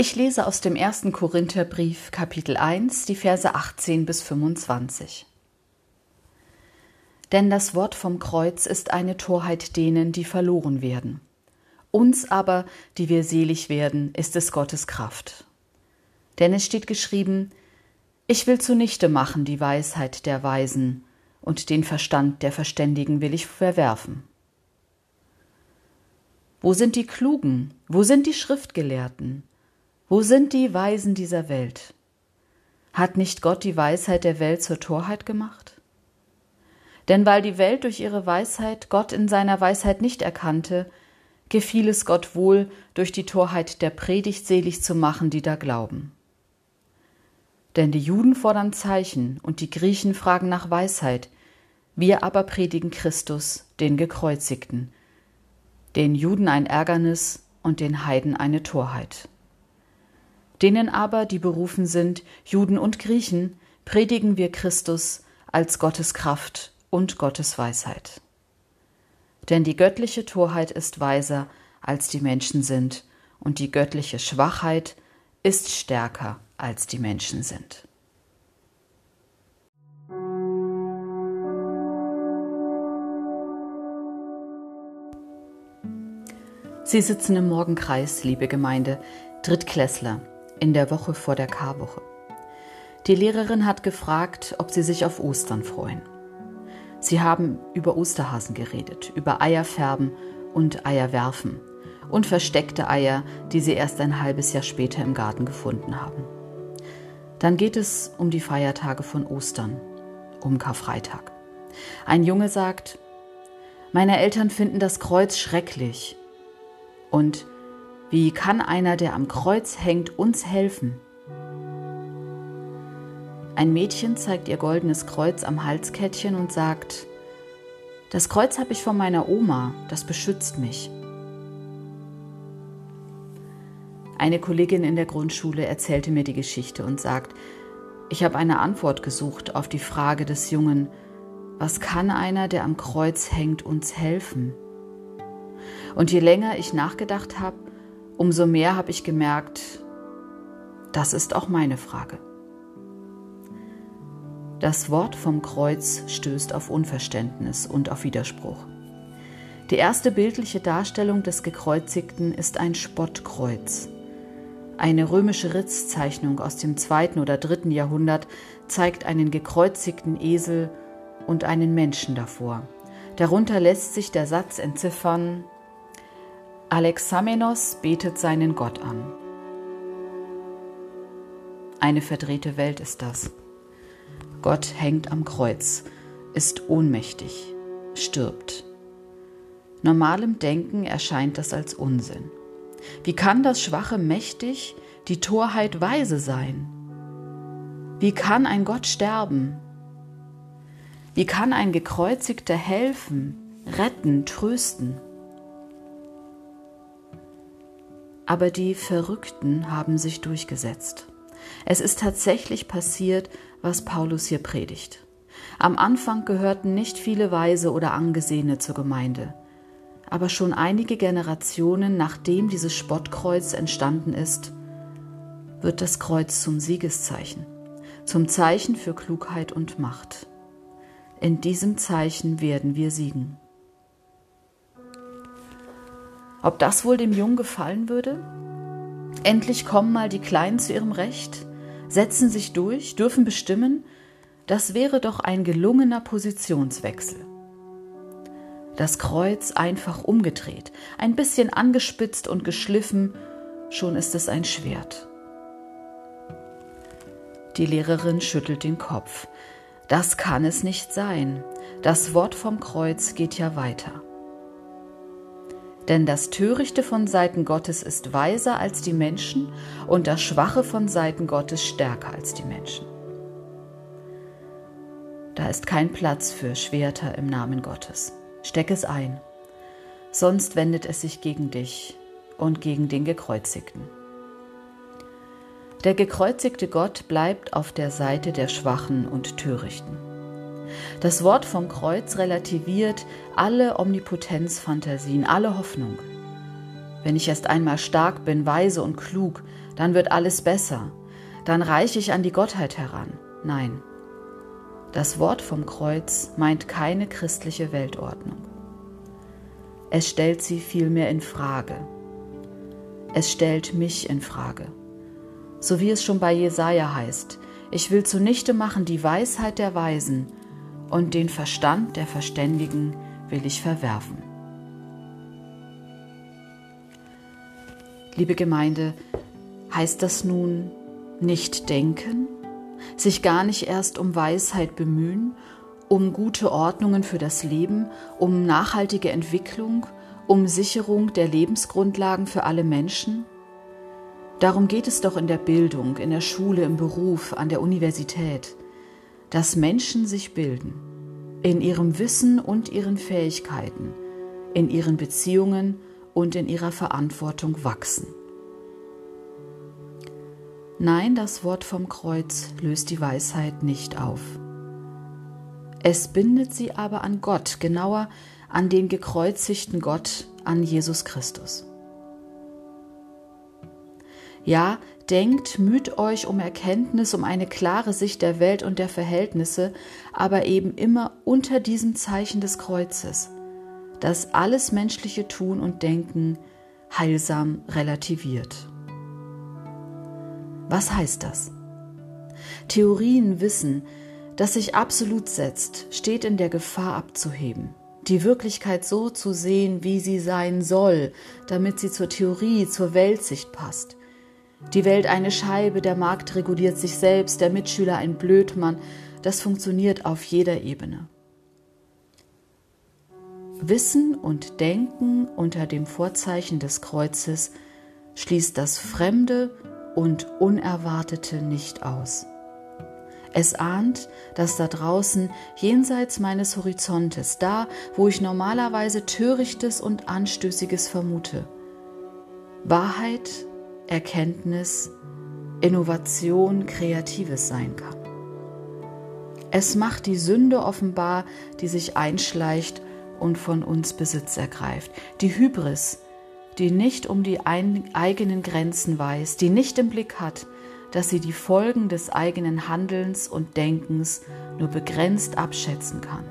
Ich lese aus dem ersten Korintherbrief Kapitel 1 die Verse 18 bis 25. Denn das Wort vom Kreuz ist eine Torheit denen, die verloren werden. Uns aber, die wir selig werden, ist es Gottes Kraft. Denn es steht geschrieben, ich will zunichte machen die Weisheit der Weisen, und den Verstand der Verständigen will ich verwerfen. Wo sind die Klugen? Wo sind die Schriftgelehrten? Wo sind die Weisen dieser Welt? Hat nicht Gott die Weisheit der Welt zur Torheit gemacht? Denn weil die Welt durch ihre Weisheit Gott in seiner Weisheit nicht erkannte, gefiel es Gott wohl, durch die Torheit der Predigt selig zu machen, die da glauben. Denn die Juden fordern Zeichen und die Griechen fragen nach Weisheit, wir aber predigen Christus, den Gekreuzigten, den Juden ein Ärgernis und den Heiden eine Torheit denen aber, die berufen sind, Juden und Griechen, predigen wir Christus als Gottes Kraft und Gottes Weisheit. Denn die göttliche Torheit ist weiser, als die Menschen sind, und die göttliche Schwachheit ist stärker, als die Menschen sind. Sie sitzen im Morgenkreis, liebe Gemeinde, Drittklässler in der Woche vor der Karwoche. Die Lehrerin hat gefragt, ob sie sich auf Ostern freuen. Sie haben über Osterhasen geredet, über Eierfärben und Eierwerfen und versteckte Eier, die sie erst ein halbes Jahr später im Garten gefunden haben. Dann geht es um die Feiertage von Ostern, um Karfreitag. Ein Junge sagt, meine Eltern finden das Kreuz schrecklich. Und wie kann einer, der am Kreuz hängt, uns helfen? Ein Mädchen zeigt ihr goldenes Kreuz am Halskettchen und sagt, das Kreuz habe ich von meiner Oma, das beschützt mich. Eine Kollegin in der Grundschule erzählte mir die Geschichte und sagt, ich habe eine Antwort gesucht auf die Frage des Jungen, was kann einer, der am Kreuz hängt, uns helfen? Und je länger ich nachgedacht habe, umso mehr habe ich gemerkt, das ist auch meine Frage. Das Wort vom Kreuz stößt auf Unverständnis und auf Widerspruch. Die erste bildliche Darstellung des Gekreuzigten ist ein Spottkreuz. Eine römische Ritzzeichnung aus dem zweiten oder dritten Jahrhundert zeigt einen gekreuzigten Esel und einen Menschen davor. Darunter lässt sich der Satz entziffern, Alexamenos betet seinen Gott an. Eine verdrehte Welt ist das. Gott hängt am Kreuz, ist ohnmächtig, stirbt. Normalem Denken erscheint das als Unsinn. Wie kann das Schwache mächtig, die Torheit weise sein? Wie kann ein Gott sterben? Wie kann ein Gekreuzigter helfen, retten, trösten? Aber die Verrückten haben sich durchgesetzt. Es ist tatsächlich passiert, was Paulus hier predigt. Am Anfang gehörten nicht viele Weise oder Angesehene zur Gemeinde, aber schon einige Generationen nachdem dieses Spottkreuz entstanden ist, wird das Kreuz zum Siegeszeichen, zum Zeichen für Klugheit und Macht. In diesem Zeichen werden wir siegen. Ob das wohl dem Jungen gefallen würde? Endlich kommen mal die Kleinen zu ihrem Recht, setzen sich durch, dürfen bestimmen, das wäre doch ein gelungener Positionswechsel. Das Kreuz einfach umgedreht, ein bisschen angespitzt und geschliffen, schon ist es ein Schwert. Die Lehrerin schüttelt den Kopf. Das kann es nicht sein. Das Wort vom Kreuz geht ja weiter. Denn das Törichte von Seiten Gottes ist weiser als die Menschen und das Schwache von Seiten Gottes stärker als die Menschen. Da ist kein Platz für Schwerter im Namen Gottes. Steck es ein, sonst wendet es sich gegen dich und gegen den Gekreuzigten. Der gekreuzigte Gott bleibt auf der Seite der Schwachen und Törichten. Das Wort vom Kreuz relativiert alle Omnipotenzfantasien, alle Hoffnung. Wenn ich erst einmal stark bin, weise und klug, dann wird alles besser. Dann reiche ich an die Gottheit heran. Nein. Das Wort vom Kreuz meint keine christliche Weltordnung. Es stellt sie vielmehr in Frage. Es stellt mich in Frage. So wie es schon bei Jesaja heißt: Ich will zunichte machen die Weisheit der Weisen und den Verstand der Verständigen will ich verwerfen. Liebe Gemeinde, heißt das nun nicht denken, sich gar nicht erst um Weisheit bemühen, um gute Ordnungen für das Leben, um nachhaltige Entwicklung, um Sicherung der Lebensgrundlagen für alle Menschen? Darum geht es doch in der Bildung, in der Schule, im Beruf, an der Universität, dass Menschen sich bilden, in ihrem Wissen und ihren Fähigkeiten, in ihren Beziehungen und in ihrer Verantwortung wachsen. Nein, das Wort vom Kreuz löst die Weisheit nicht auf. Es bindet sie aber an Gott, genauer an den gekreuzigten Gott, an Jesus Christus. Ja, denkt, müht euch um Erkenntnis, um eine klare Sicht der Welt und der Verhältnisse, aber eben immer unter diesem Zeichen des Kreuzes, das alles menschliche Tun und Denken heilsam relativiert. Was heißt das? Theorien wissen, dass sich absolut setzt, steht in der Gefahr abzuheben, die Wirklichkeit so zu sehen, wie sie sein soll, damit sie zur Theorie, zur Weltsicht passt. Die Welt eine Scheibe, der Markt reguliert sich selbst, der Mitschüler ein Blödmann, das funktioniert auf jeder Ebene. Wissen und Denken unter dem Vorzeichen des Kreuzes schließt das Fremde und Unerwartete nicht aus. Es ahnt, dass da draußen, jenseits meines Horizontes, da, wo ich normalerweise Törichtes und Anstößiges vermute, Wahrheit, Erkenntnis, Innovation, Kreatives sein kann. Es macht die Sünde offenbar, die sich einschleicht und von uns Besitz ergreift. Die Hybris, die nicht um die eigenen Grenzen weiß, die nicht im Blick hat, dass sie die Folgen des eigenen Handelns und Denkens nur begrenzt abschätzen kann.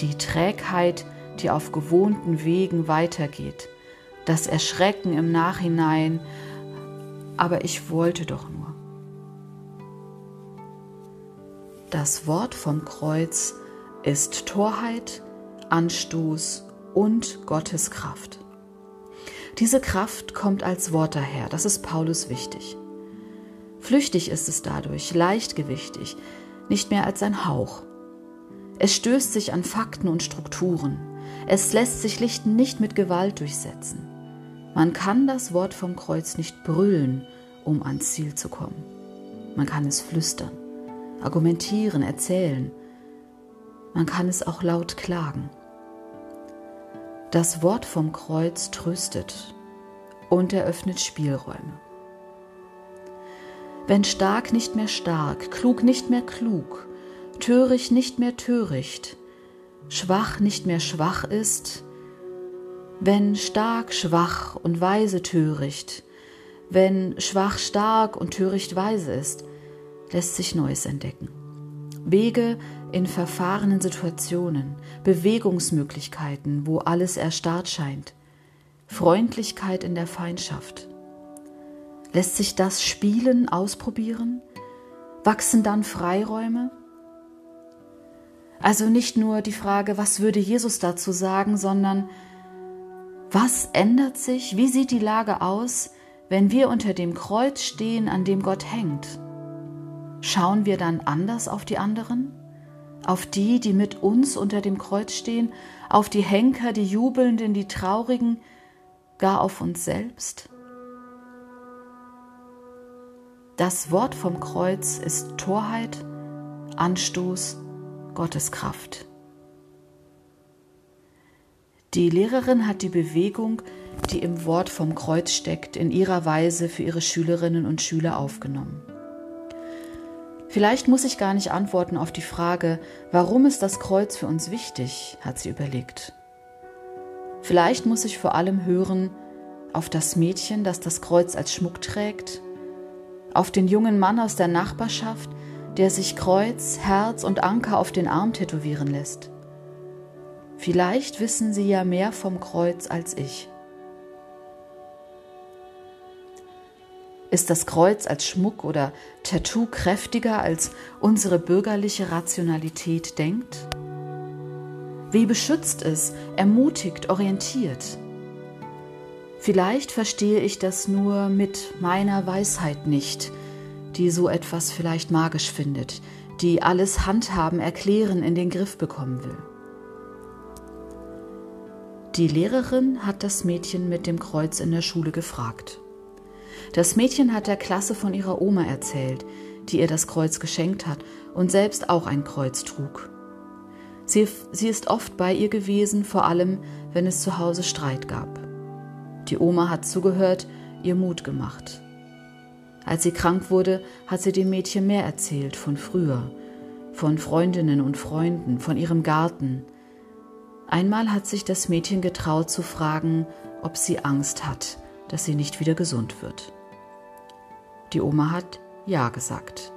Die Trägheit, die auf gewohnten Wegen weitergeht, das Erschrecken im Nachhinein, aber ich wollte doch nur. Das Wort vom Kreuz ist Torheit, Anstoß und Gottes Kraft. Diese Kraft kommt als Wort daher, das ist Paulus wichtig. Flüchtig ist es dadurch, leichtgewichtig, nicht mehr als ein Hauch. Es stößt sich an Fakten und Strukturen. Es lässt sich Lichten nicht mit Gewalt durchsetzen. Man kann das Wort vom Kreuz nicht brüllen, um ans Ziel zu kommen. Man kann es flüstern, argumentieren, erzählen. Man kann es auch laut klagen. Das Wort vom Kreuz tröstet und eröffnet Spielräume. Wenn stark nicht mehr stark, klug nicht mehr klug, töricht nicht mehr töricht, schwach nicht mehr schwach ist, wenn stark schwach und weise töricht, wenn schwach stark und töricht weise ist, lässt sich Neues entdecken. Wege in verfahrenen Situationen, Bewegungsmöglichkeiten, wo alles erstarrt scheint, Freundlichkeit in der Feindschaft. Lässt sich das Spielen ausprobieren? Wachsen dann Freiräume? Also nicht nur die Frage, was würde Jesus dazu sagen, sondern was ändert sich? Wie sieht die Lage aus, wenn wir unter dem Kreuz stehen, an dem Gott hängt? Schauen wir dann anders auf die anderen? Auf die, die mit uns unter dem Kreuz stehen? Auf die Henker, die Jubelnden, die Traurigen? Gar auf uns selbst? Das Wort vom Kreuz ist Torheit, Anstoß, Gottes Kraft. Die Lehrerin hat die Bewegung, die im Wort vom Kreuz steckt, in ihrer Weise für ihre Schülerinnen und Schüler aufgenommen. Vielleicht muss ich gar nicht antworten auf die Frage, warum ist das Kreuz für uns wichtig, hat sie überlegt. Vielleicht muss ich vor allem hören, auf das Mädchen, das das Kreuz als Schmuck trägt, auf den jungen Mann aus der Nachbarschaft, der sich Kreuz, Herz und Anker auf den Arm tätowieren lässt. Vielleicht wissen Sie ja mehr vom Kreuz als ich. Ist das Kreuz als Schmuck oder Tattoo kräftiger als unsere bürgerliche Rationalität denkt? Wie beschützt es, ermutigt, orientiert? Vielleicht verstehe ich das nur mit meiner Weisheit nicht, die so etwas vielleicht magisch findet, die alles Handhaben, Erklären in den Griff bekommen will. Die Lehrerin hat das Mädchen mit dem Kreuz in der Schule gefragt. Das Mädchen hat der Klasse von ihrer Oma erzählt, die ihr das Kreuz geschenkt hat und selbst auch ein Kreuz trug. Sie, sie ist oft bei ihr gewesen, vor allem wenn es zu Hause Streit gab. Die Oma hat zugehört, ihr Mut gemacht. Als sie krank wurde, hat sie dem Mädchen mehr erzählt von früher, von Freundinnen und Freunden, von ihrem Garten. Einmal hat sich das Mädchen getraut zu fragen, ob sie Angst hat, dass sie nicht wieder gesund wird. Die Oma hat Ja gesagt.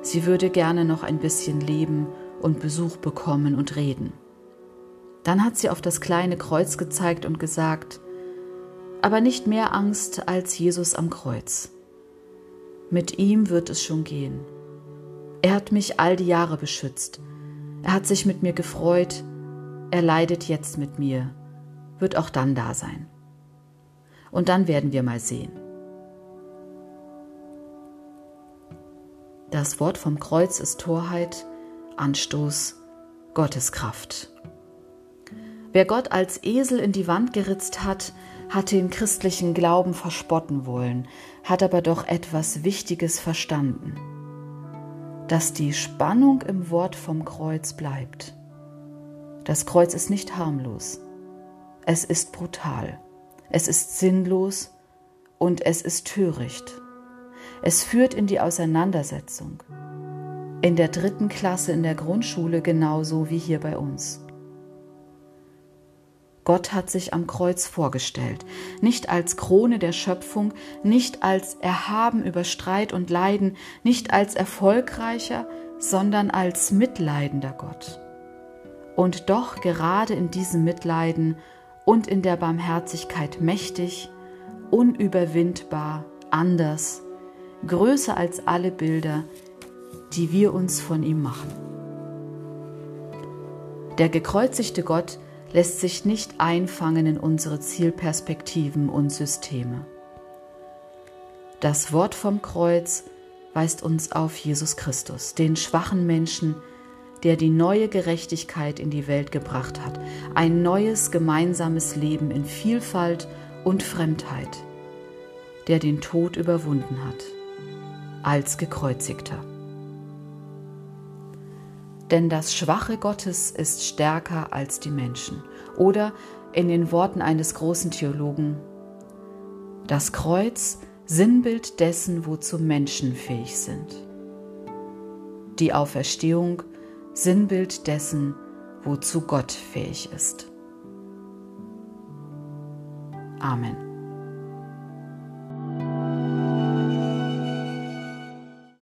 Sie würde gerne noch ein bisschen leben und Besuch bekommen und reden. Dann hat sie auf das kleine Kreuz gezeigt und gesagt, aber nicht mehr Angst als Jesus am Kreuz. Mit ihm wird es schon gehen. Er hat mich all die Jahre beschützt. Er hat sich mit mir gefreut. Er leidet jetzt mit mir, wird auch dann da sein. Und dann werden wir mal sehen. Das Wort vom Kreuz ist Torheit, Anstoß, Gotteskraft. Wer Gott als Esel in die Wand geritzt hat, hat den christlichen Glauben verspotten wollen, hat aber doch etwas Wichtiges verstanden, dass die Spannung im Wort vom Kreuz bleibt. Das Kreuz ist nicht harmlos, es ist brutal, es ist sinnlos und es ist töricht. Es führt in die Auseinandersetzung. In der dritten Klasse in der Grundschule genauso wie hier bei uns. Gott hat sich am Kreuz vorgestellt, nicht als Krone der Schöpfung, nicht als erhaben über Streit und Leiden, nicht als erfolgreicher, sondern als mitleidender Gott. Und doch gerade in diesem Mitleiden und in der Barmherzigkeit mächtig, unüberwindbar, anders, größer als alle Bilder, die wir uns von ihm machen. Der gekreuzigte Gott lässt sich nicht einfangen in unsere Zielperspektiven und Systeme. Das Wort vom Kreuz weist uns auf Jesus Christus, den schwachen Menschen, der die neue Gerechtigkeit in die Welt gebracht hat, ein neues gemeinsames Leben in Vielfalt und Fremdheit, der den Tod überwunden hat, als gekreuzigter denn das Schwache Gottes ist stärker als die Menschen. Oder in den Worten eines großen Theologen, das Kreuz Sinnbild dessen, wozu Menschen fähig sind. Die Auferstehung Sinnbild dessen, wozu Gott fähig ist. Amen.